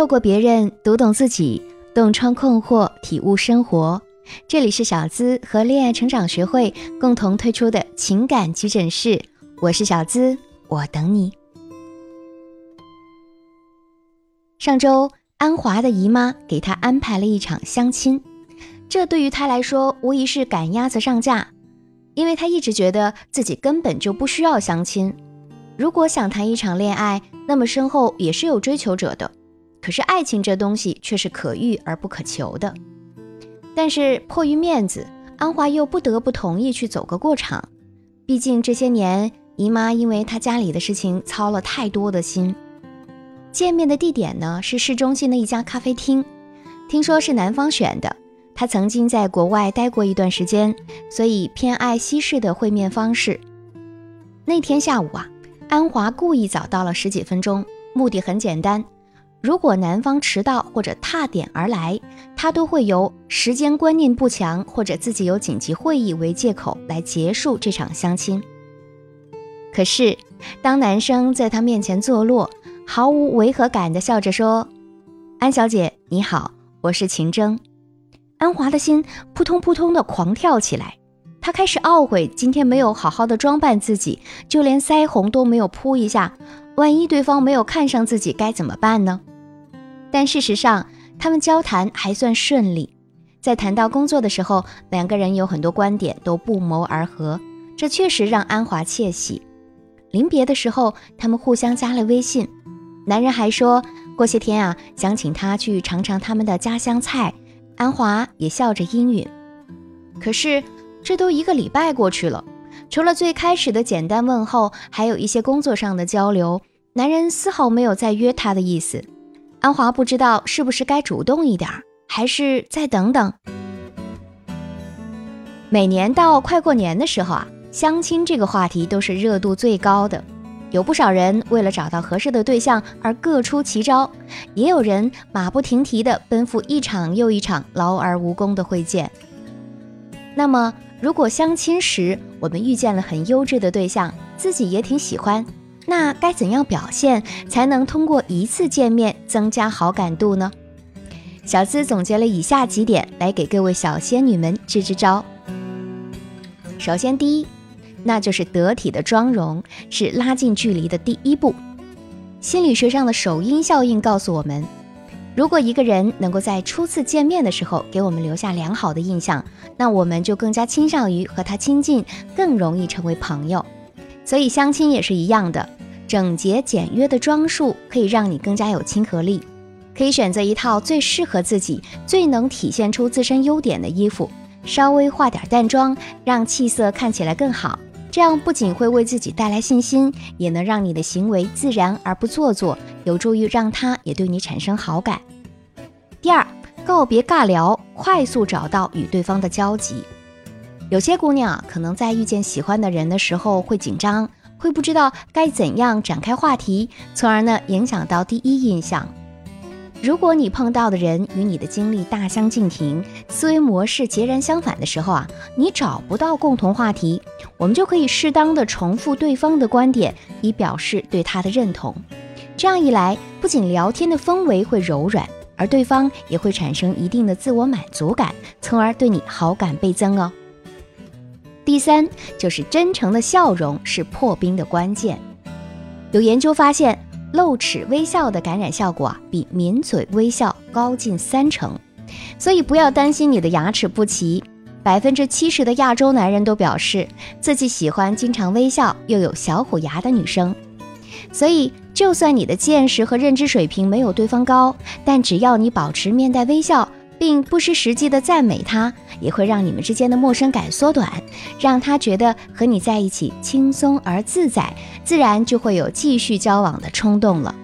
透过别人读懂自己，洞穿困惑，体悟生活。这里是小资和恋爱成长学会共同推出的情感急诊室，我是小资，我等你。上周，安华的姨妈给她安排了一场相亲，这对于她来说无疑是赶鸭子上架，因为她一直觉得自己根本就不需要相亲。如果想谈一场恋爱，那么身后也是有追求者的。可是爱情这东西却是可遇而不可求的。但是迫于面子，安华又不得不同意去走个过场。毕竟这些年，姨妈因为她家里的事情操了太多的心。见面的地点呢是市中心的一家咖啡厅，听说是男方选的。他曾经在国外待过一段时间，所以偏爱西式的会面方式。那天下午啊。安华故意早到了十几分钟，目的很简单：如果男方迟到或者踏点而来，他都会由时间观念不强或者自己有紧急会议为借口来结束这场相亲。可是，当男生在他面前坐落，毫无违和感地笑着说：“安小姐，你好，我是秦征。”安华的心扑通扑通地狂跳起来。他开始懊悔今天没有好好的装扮自己，就连腮红都没有扑一下。万一对方没有看上自己该怎么办呢？但事实上，他们交谈还算顺利。在谈到工作的时候，两个人有很多观点都不谋而合，这确实让安华窃喜。临别的时候，他们互相加了微信。男人还说过些天啊，想请他去尝尝他们的家乡菜。安华也笑着应允。可是。这都一个礼拜过去了，除了最开始的简单问候，还有一些工作上的交流，男人丝毫没有再约她的意思。安华不知道是不是该主动一点，还是再等等。每年到快过年的时候啊，相亲这个话题都是热度最高的，有不少人为了找到合适的对象而各出奇招，也有人马不停蹄地奔赴一场又一场劳而无功的会见。那么。如果相亲时我们遇见了很优质的对象，自己也挺喜欢，那该怎样表现才能通过一次见面增加好感度呢？小资总结了以下几点来给各位小仙女们支支招。首先，第一，那就是得体的妆容是拉近距离的第一步。心理学上的首因效应告诉我们。如果一个人能够在初次见面的时候给我们留下良好的印象，那我们就更加倾向于和他亲近，更容易成为朋友。所以相亲也是一样的，整洁简约的装束可以让你更加有亲和力。可以选择一套最适合自己、最能体现出自身优点的衣服，稍微化点淡妆，让气色看起来更好。这样不仅会为自己带来信心，也能让你的行为自然而不做作，有助于让他也对你产生好感。第二，告别尬聊，快速找到与对方的交集。有些姑娘，可能在遇见喜欢的人的时候会紧张，会不知道该怎样展开话题，从而呢影响到第一印象。如果你碰到的人与你的经历大相径庭，思维模式截然相反的时候啊，你找不到共同话题，我们就可以适当的重复对方的观点，以表示对他的认同。这样一来，不仅聊天的氛围会柔软，而对方也会产生一定的自我满足感，从而对你好感倍增哦。第三，就是真诚的笑容是破冰的关键。有研究发现。露齿微笑的感染效果，比抿嘴微笑高近三成，所以不要担心你的牙齿不齐。百分之七十的亚洲男人都表示自己喜欢经常微笑又有小虎牙的女生。所以，就算你的见识和认知水平没有对方高，但只要你保持面带微笑。并不失时机的赞美他，也会让你们之间的陌生感缩短，让他觉得和你在一起轻松而自在，自然就会有继续交往的冲动了。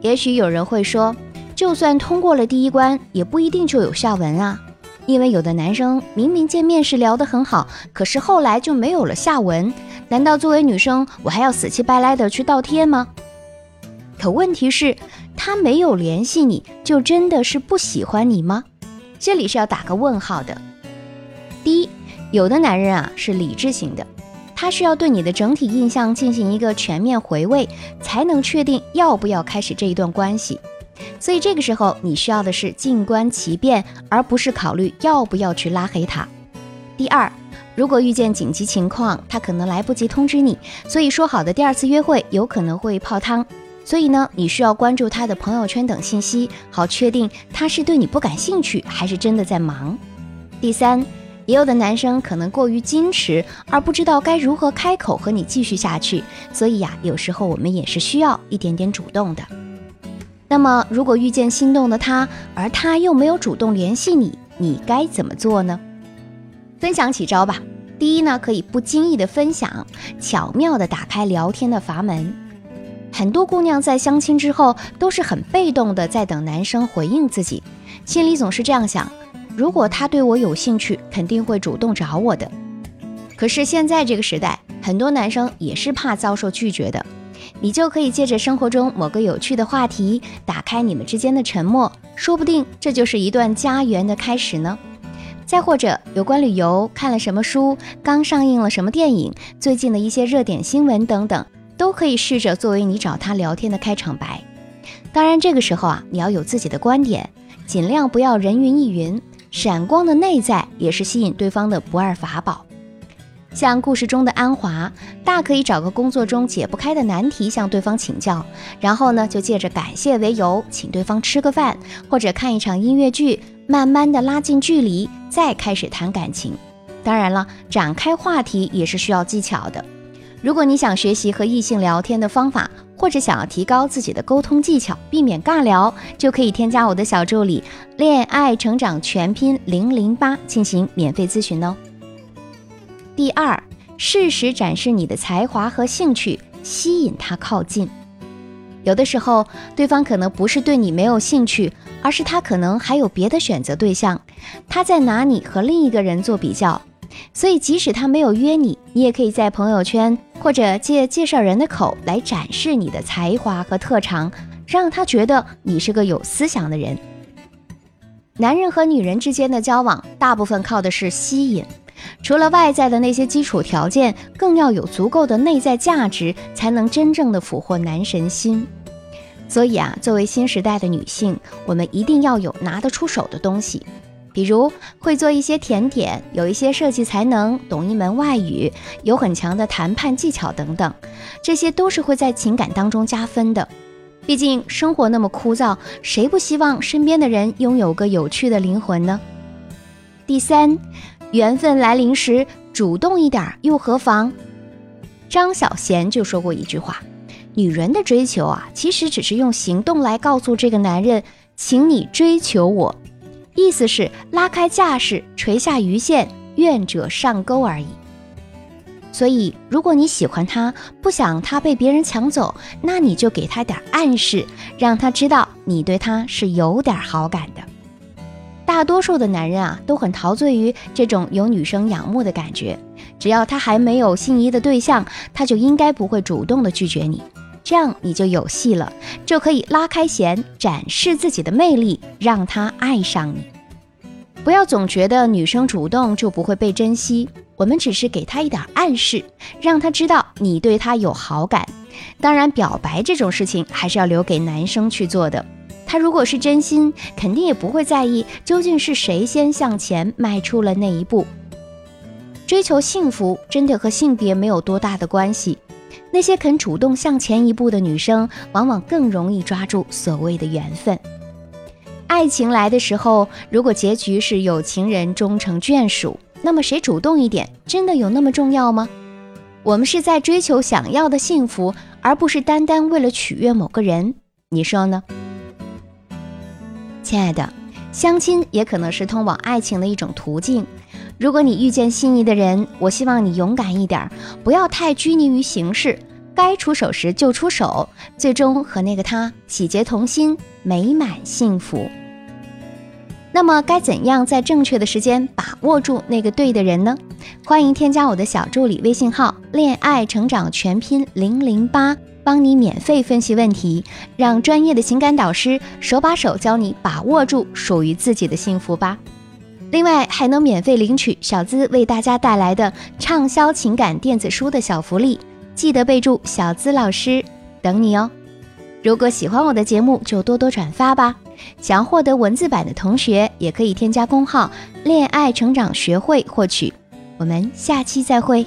也许有人会说，就算通过了第一关，也不一定就有下文啊，因为有的男生明明见面时聊得很好，可是后来就没有了下文。难道作为女生，我还要死乞白赖的去倒贴吗？可问题是。他没有联系你，就真的是不喜欢你吗？这里是要打个问号的。第一，有的男人啊是理智型的，他需要对你的整体印象进行一个全面回味，才能确定要不要开始这一段关系。所以这个时候，你需要的是静观其变，而不是考虑要不要去拉黑他。第二，如果遇见紧急情况，他可能来不及通知你，所以说好的第二次约会有可能会泡汤。所以呢，你需要关注他的朋友圈等信息，好确定他是对你不感兴趣，还是真的在忙。第三，也有的男生可能过于矜持，而不知道该如何开口和你继续下去。所以呀，有时候我们也是需要一点点主动的。那么，如果遇见心动的他，而他又没有主动联系你，你该怎么做呢？分享几招吧。第一呢，可以不经意的分享，巧妙的打开聊天的阀门。很多姑娘在相亲之后都是很被动的，在等男生回应自己，心里总是这样想：如果他对我有兴趣，肯定会主动找我的。可是现在这个时代，很多男生也是怕遭受拒绝的，你就可以借着生活中某个有趣的话题，打开你们之间的沉默，说不定这就是一段家园的开始呢。再或者有关旅游，看了什么书，刚上映了什么电影，最近的一些热点新闻等等。都可以试着作为你找他聊天的开场白，当然这个时候啊，你要有自己的观点，尽量不要人云亦云。闪光的内在也是吸引对方的不二法宝。像故事中的安华，大可以找个工作中解不开的难题向对方请教，然后呢，就借着感谢为由，请对方吃个饭或者看一场音乐剧，慢慢的拉近距离，再开始谈感情。当然了，展开话题也是需要技巧的。如果你想学习和异性聊天的方法，或者想要提高自己的沟通技巧，避免尬聊，就可以添加我的小助理“恋爱成长全拼零零八”进行免费咨询哦。第二，适时展示你的才华和兴趣，吸引他靠近。有的时候，对方可能不是对你没有兴趣，而是他可能还有别的选择对象，他在拿你和另一个人做比较。所以，即使他没有约你，你也可以在朋友圈或者借介绍人的口来展示你的才华和特长，让他觉得你是个有思想的人。男人和女人之间的交往，大部分靠的是吸引，除了外在的那些基础条件，更要有足够的内在价值，才能真正的俘获男神心。所以啊，作为新时代的女性，我们一定要有拿得出手的东西。比如会做一些甜点，有一些设计才能，懂一门外语，有很强的谈判技巧等等，这些都是会在情感当中加分的。毕竟生活那么枯燥，谁不希望身边的人拥有个有趣的灵魂呢？第三，缘分来临时主动一点又何妨？张小娴就说过一句话：女人的追求啊，其实只是用行动来告诉这个男人，请你追求我。意思是拉开架势，垂下鱼线，愿者上钩而已。所以，如果你喜欢他，不想他被别人抢走，那你就给他点暗示，让他知道你对他是有点好感的。大多数的男人啊，都很陶醉于这种有女生仰慕的感觉。只要他还没有心仪的对象，他就应该不会主动的拒绝你。这样你就有戏了，就可以拉开弦，展示自己的魅力，让他爱上你。不要总觉得女生主动就不会被珍惜，我们只是给她一点暗示，让她知道你对她有好感。当然，表白这种事情还是要留给男生去做的。他如果是真心，肯定也不会在意究竟是谁先向前迈出了那一步。追求幸福真的和性别没有多大的关系。那些肯主动向前一步的女生，往往更容易抓住所谓的缘分。爱情来的时候，如果结局是有情人终成眷属，那么谁主动一点，真的有那么重要吗？我们是在追求想要的幸福，而不是单单为了取悦某个人。你说呢？亲爱的，相亲也可能是通往爱情的一种途径。如果你遇见心仪的人，我希望你勇敢一点，不要太拘泥于形式，该出手时就出手，最终和那个他喜结同心，美满幸福。那么该怎样在正确的时间把握住那个对的人呢？欢迎添加我的小助理微信号“恋爱成长全拼零零八”，帮你免费分析问题，让专业的情感导师手把手教你把握住属于自己的幸福吧。另外还能免费领取小资为大家带来的畅销情感电子书的小福利，记得备注“小资老师”，等你哦。如果喜欢我的节目，就多多转发吧。想要获得文字版的同学，也可以添加公号“恋爱成长学会”获取。我们下期再会。